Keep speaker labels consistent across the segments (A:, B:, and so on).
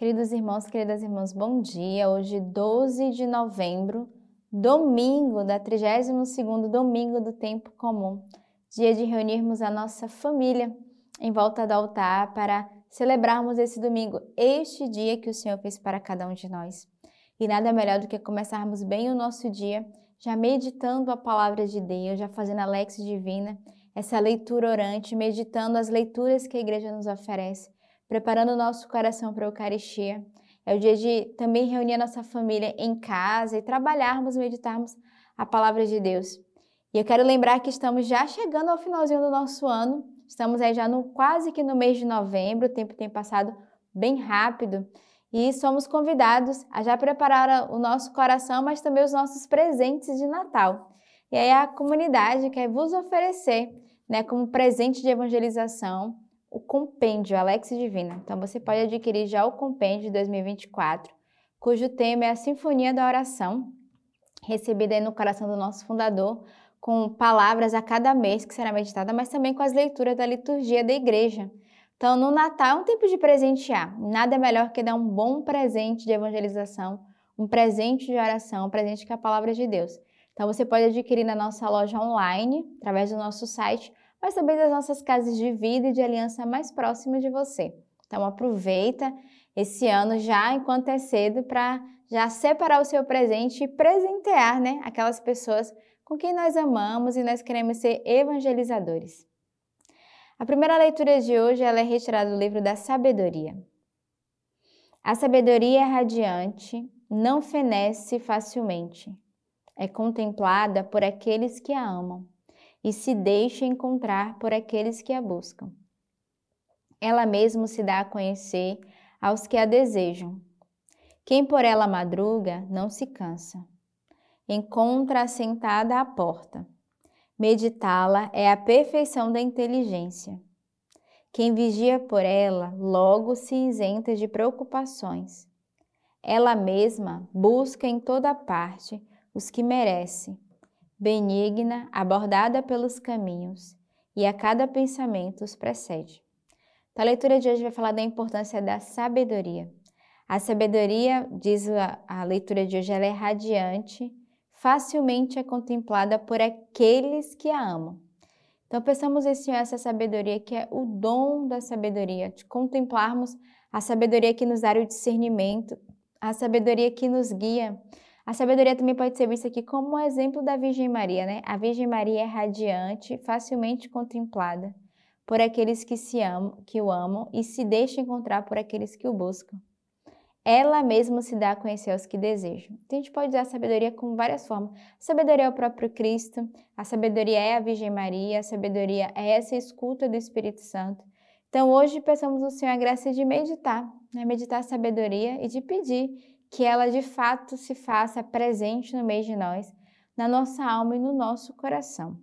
A: Queridos irmãos, queridas irmãs, bom dia. Hoje, 12 de novembro, domingo da 32º domingo do tempo comum. Dia de reunirmos a nossa família em volta do altar para celebrarmos esse domingo, este dia que o Senhor fez para cada um de nós. E nada melhor do que começarmos bem o nosso dia, já meditando a palavra de Deus, já fazendo a Lex Divina, essa leitura orante, meditando as leituras que a igreja nos oferece preparando o nosso coração para a Eucaristia. É o dia de também reunir a nossa família em casa e trabalharmos, meditarmos a palavra de Deus. E eu quero lembrar que estamos já chegando ao finalzinho do nosso ano. Estamos aí já no quase que no mês de novembro, o tempo tem passado bem rápido. E somos convidados a já preparar o nosso coração, mas também os nossos presentes de Natal. E aí a comunidade quer vos oferecer, né, como presente de evangelização, o compêndio Alex Divina. Então você pode adquirir já o compêndio de 2024, cujo tema é a Sinfonia da Oração, recebida aí no coração do nosso fundador, com palavras a cada mês que será meditada, mas também com as leituras da liturgia da igreja. Então, no Natal é um tempo de presentear. Nada melhor que dar um bom presente de evangelização, um presente de oração, um presente com a palavra de Deus. Então, você pode adquirir na nossa loja online, através do nosso site, mas também das nossas casas de vida e de aliança mais próximas de você. Então aproveita esse ano já enquanto é cedo para já separar o seu presente e presentear, né, aquelas pessoas com quem nós amamos e nós queremos ser evangelizadores. A primeira leitura de hoje ela é retirada do livro da Sabedoria. A sabedoria é radiante, não fenece facilmente. É contemplada por aqueles que a amam e se deixa encontrar por aqueles que a buscam. Ela mesmo se dá a conhecer aos que a desejam. Quem por ela madruga não se cansa. Encontra-a sentada à porta. Meditá-la é a perfeição da inteligência. Quem vigia por ela logo se isenta de preocupações. Ela mesma busca em toda parte os que merece benigna, abordada pelos caminhos, e a cada pensamento os precede. Então, a leitura de hoje vai falar da importância da sabedoria. A sabedoria, diz a, a leitura de hoje, ela é radiante, facilmente é contemplada por aqueles que a amam. Então, pensamos esse essa sabedoria que é o dom da sabedoria, de contemplarmos a sabedoria que nos dá o discernimento, a sabedoria que nos guia, a sabedoria também pode ser vista aqui como um exemplo da Virgem Maria, né? A Virgem Maria é radiante, facilmente contemplada por aqueles que se amam, que o amam e se deixa encontrar por aqueles que o buscam. Ela mesma se dá a conhecer aos que desejam. Então, a gente pode usar a sabedoria com várias formas. A sabedoria é o próprio Cristo, a sabedoria é a Virgem Maria, a sabedoria é essa escuta do Espírito Santo. Então, hoje peçamos ao Senhor a graça de meditar, né? meditar a sabedoria e de pedir que ela de fato se faça presente no meio de nós, na nossa alma e no nosso coração.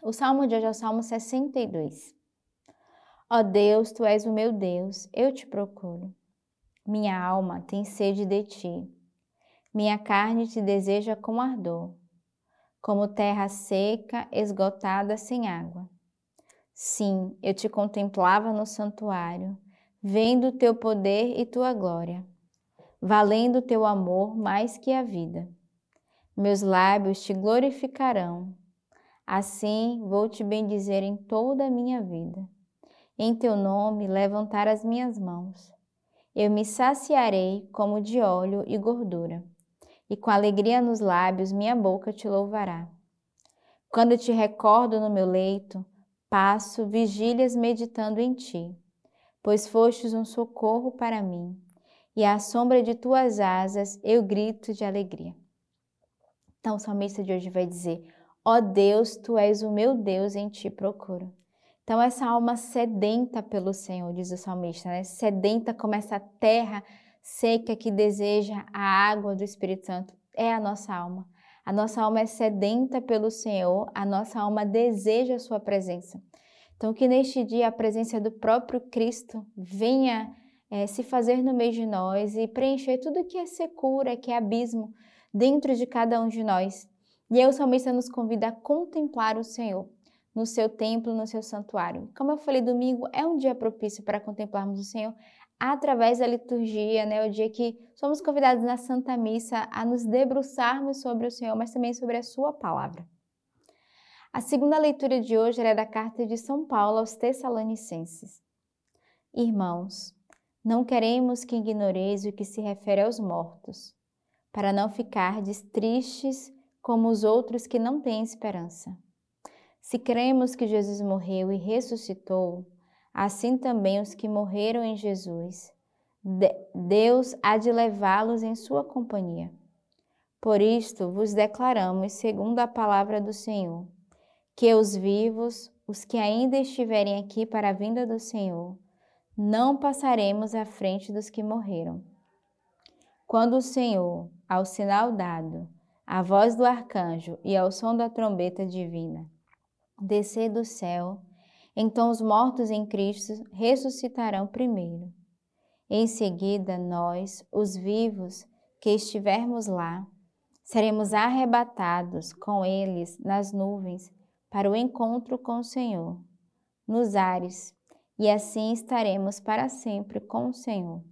A: O salmo de hoje é o Salmo 62. Ó Deus, tu és o meu Deus, eu te procuro. Minha alma tem sede de ti. Minha carne te deseja com ardor, como terra seca, esgotada sem água. Sim, eu te contemplava no santuário, vendo o teu poder e tua glória valendo teu amor mais que a vida. Meus lábios te glorificarão. Assim vou te bendizer em toda a minha vida. Em teu nome levantar as minhas mãos. Eu me saciarei como de óleo e gordura, e com alegria nos lábios minha boca te louvará. Quando te recordo no meu leito, passo vigílias meditando em ti, pois fostes um socorro para mim e à sombra de tuas asas eu grito de alegria. Então o salmista de hoje vai dizer: Ó oh Deus, tu és o meu Deus, em ti procuro. Então, essa alma sedenta pelo Senhor, diz o salmista, né? sedenta como essa terra seca que deseja a água do Espírito Santo, é a nossa alma. A nossa alma é sedenta pelo Senhor, a nossa alma deseja a sua presença. Então, que neste dia a presença do próprio Cristo venha é, se fazer no meio de nós e preencher tudo que é secura, que é abismo dentro de cada um de nós. E aí o salmista nos convida a contemplar o Senhor no seu templo, no seu santuário. Como eu falei, domingo é um dia propício para contemplarmos o Senhor através da liturgia, né? O dia que somos convidados na Santa Missa a nos debruçarmos sobre o Senhor, mas também sobre a Sua palavra. A segunda leitura de hoje é da carta de São Paulo aos Tessalonicenses. Irmãos, não queremos que ignoreis o que se refere aos mortos, para não ficardes tristes como os outros que não têm esperança. Se cremos que Jesus morreu e ressuscitou, assim também os que morreram em Jesus, Deus há de levá-los em sua companhia. Por isto vos declaramos, segundo a palavra do Senhor, que os vivos, os que ainda estiverem aqui para a vinda do Senhor, não passaremos à frente dos que morreram. Quando o Senhor, ao sinal dado, a voz do arcanjo e ao som da trombeta divina, descer do céu, então os mortos em Cristo ressuscitarão primeiro. Em seguida, nós, os vivos que estivermos lá, seremos arrebatados com eles nas nuvens para o encontro com o Senhor, nos ares, e assim estaremos para sempre com o Senhor.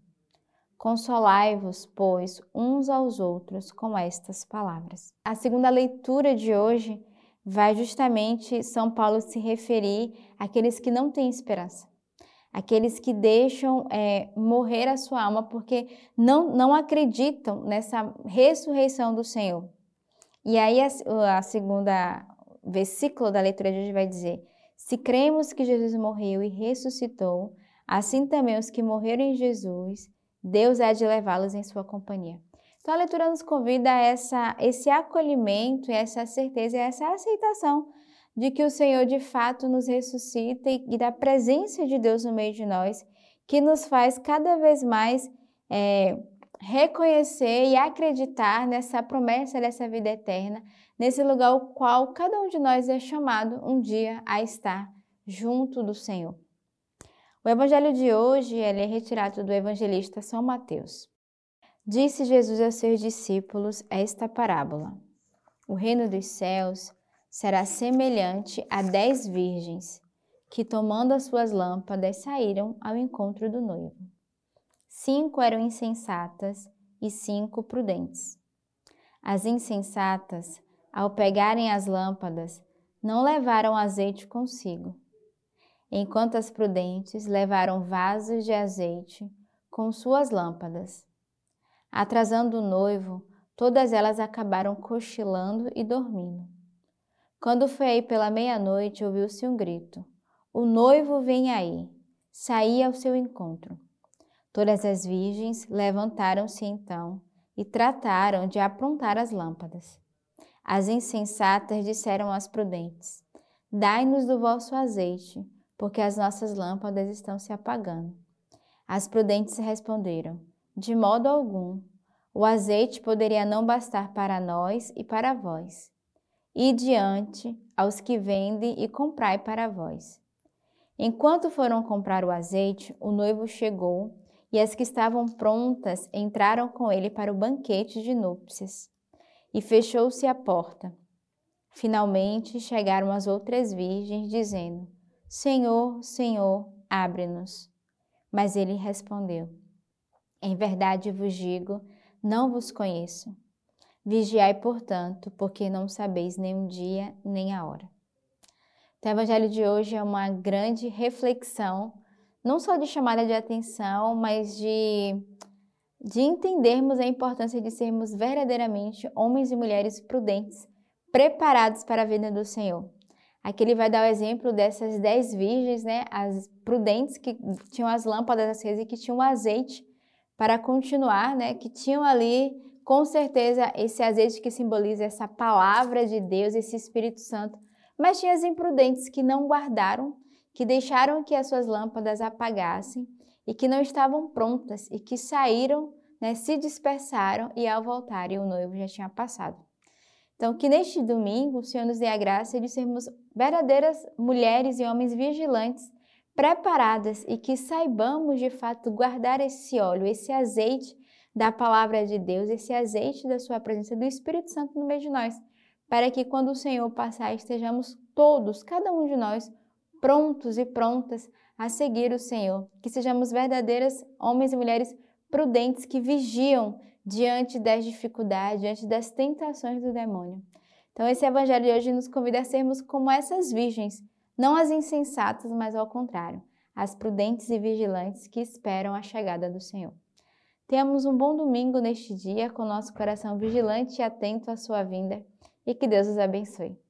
A: Consolai-vos, pois, uns aos outros com estas palavras. A segunda leitura de hoje vai justamente São Paulo se referir àqueles que não têm esperança, aqueles que deixam é, morrer a sua alma porque não, não acreditam nessa ressurreição do Senhor. E aí a, a segunda versículo da leitura de hoje vai dizer: Se cremos que Jesus morreu e ressuscitou, assim também os que morreram em Jesus, Deus há de levá-los em sua companhia. Então a leitura nos convida a essa, esse acolhimento, essa certeza essa aceitação de que o Senhor de fato nos ressuscita e, e da presença de Deus no meio de nós, que nos faz cada vez mais é, reconhecer e acreditar nessa promessa dessa vida eterna, nesse lugar ao qual cada um de nós é chamado um dia a estar junto do Senhor. O evangelho de hoje é retirado do evangelista São Mateus. Disse Jesus a seus discípulos esta parábola: O reino dos céus será semelhante a dez virgens que, tomando as suas lâmpadas, saíram ao encontro do noivo. Cinco eram insensatas e cinco prudentes. As insensatas, ao pegarem as lâmpadas, não levaram azeite consigo, enquanto as prudentes levaram vasos de azeite com suas lâmpadas. Atrasando o noivo, todas elas acabaram cochilando e dormindo. Quando foi aí pela meia-noite, ouviu-se um grito: O noivo vem aí! Saí ao seu encontro. Todas as virgens levantaram-se então e trataram de aprontar as lâmpadas. As insensatas disseram às prudentes: Dai-nos do vosso azeite, porque as nossas lâmpadas estão se apagando. As prudentes responderam: de modo algum. O azeite poderia não bastar para nós e para vós. E diante aos que vendem e comprai para vós. Enquanto foram comprar o azeite, o noivo chegou e as que estavam prontas entraram com ele para o banquete de núpcias. E fechou-se a porta. Finalmente chegaram as outras virgens, dizendo: Senhor, Senhor, abre-nos. Mas ele respondeu: em verdade vos digo, não vos conheço. Vigiai, portanto, porque não sabeis nem o dia nem a hora. Então, o evangelho de hoje é uma grande reflexão, não só de chamada de atenção, mas de, de entendermos a importância de sermos verdadeiramente homens e mulheres prudentes, preparados para a vida do Senhor. Aqui ele vai dar o exemplo dessas dez virgens, né, as prudentes que tinham as lâmpadas acesas e que tinham azeite para continuar, né, que tinham ali com certeza esse azeite que simboliza essa palavra de Deus, esse Espírito Santo, mas tinha as imprudentes que não guardaram, que deixaram que as suas lâmpadas apagassem e que não estavam prontas e que saíram, né, se dispersaram e ao voltarem o noivo já tinha passado. Então, que neste domingo o Senhor nos dê a graça de sermos verdadeiras mulheres e homens vigilantes preparadas e que saibamos de fato guardar esse óleo, esse azeite da palavra de Deus, esse azeite da sua presença do Espírito Santo no meio de nós, para que quando o Senhor passar estejamos todos, cada um de nós, prontos e prontas a seguir o Senhor, que sejamos verdadeiras homens e mulheres prudentes que vigiam diante das dificuldades, diante das tentações do demônio. Então, esse evangelho de hoje nos convida a sermos como essas virgens, não as insensatas, mas ao contrário, as prudentes e vigilantes que esperam a chegada do Senhor. Tenhamos um bom domingo neste dia, com nosso coração vigilante e atento à sua vinda, e que Deus os abençoe.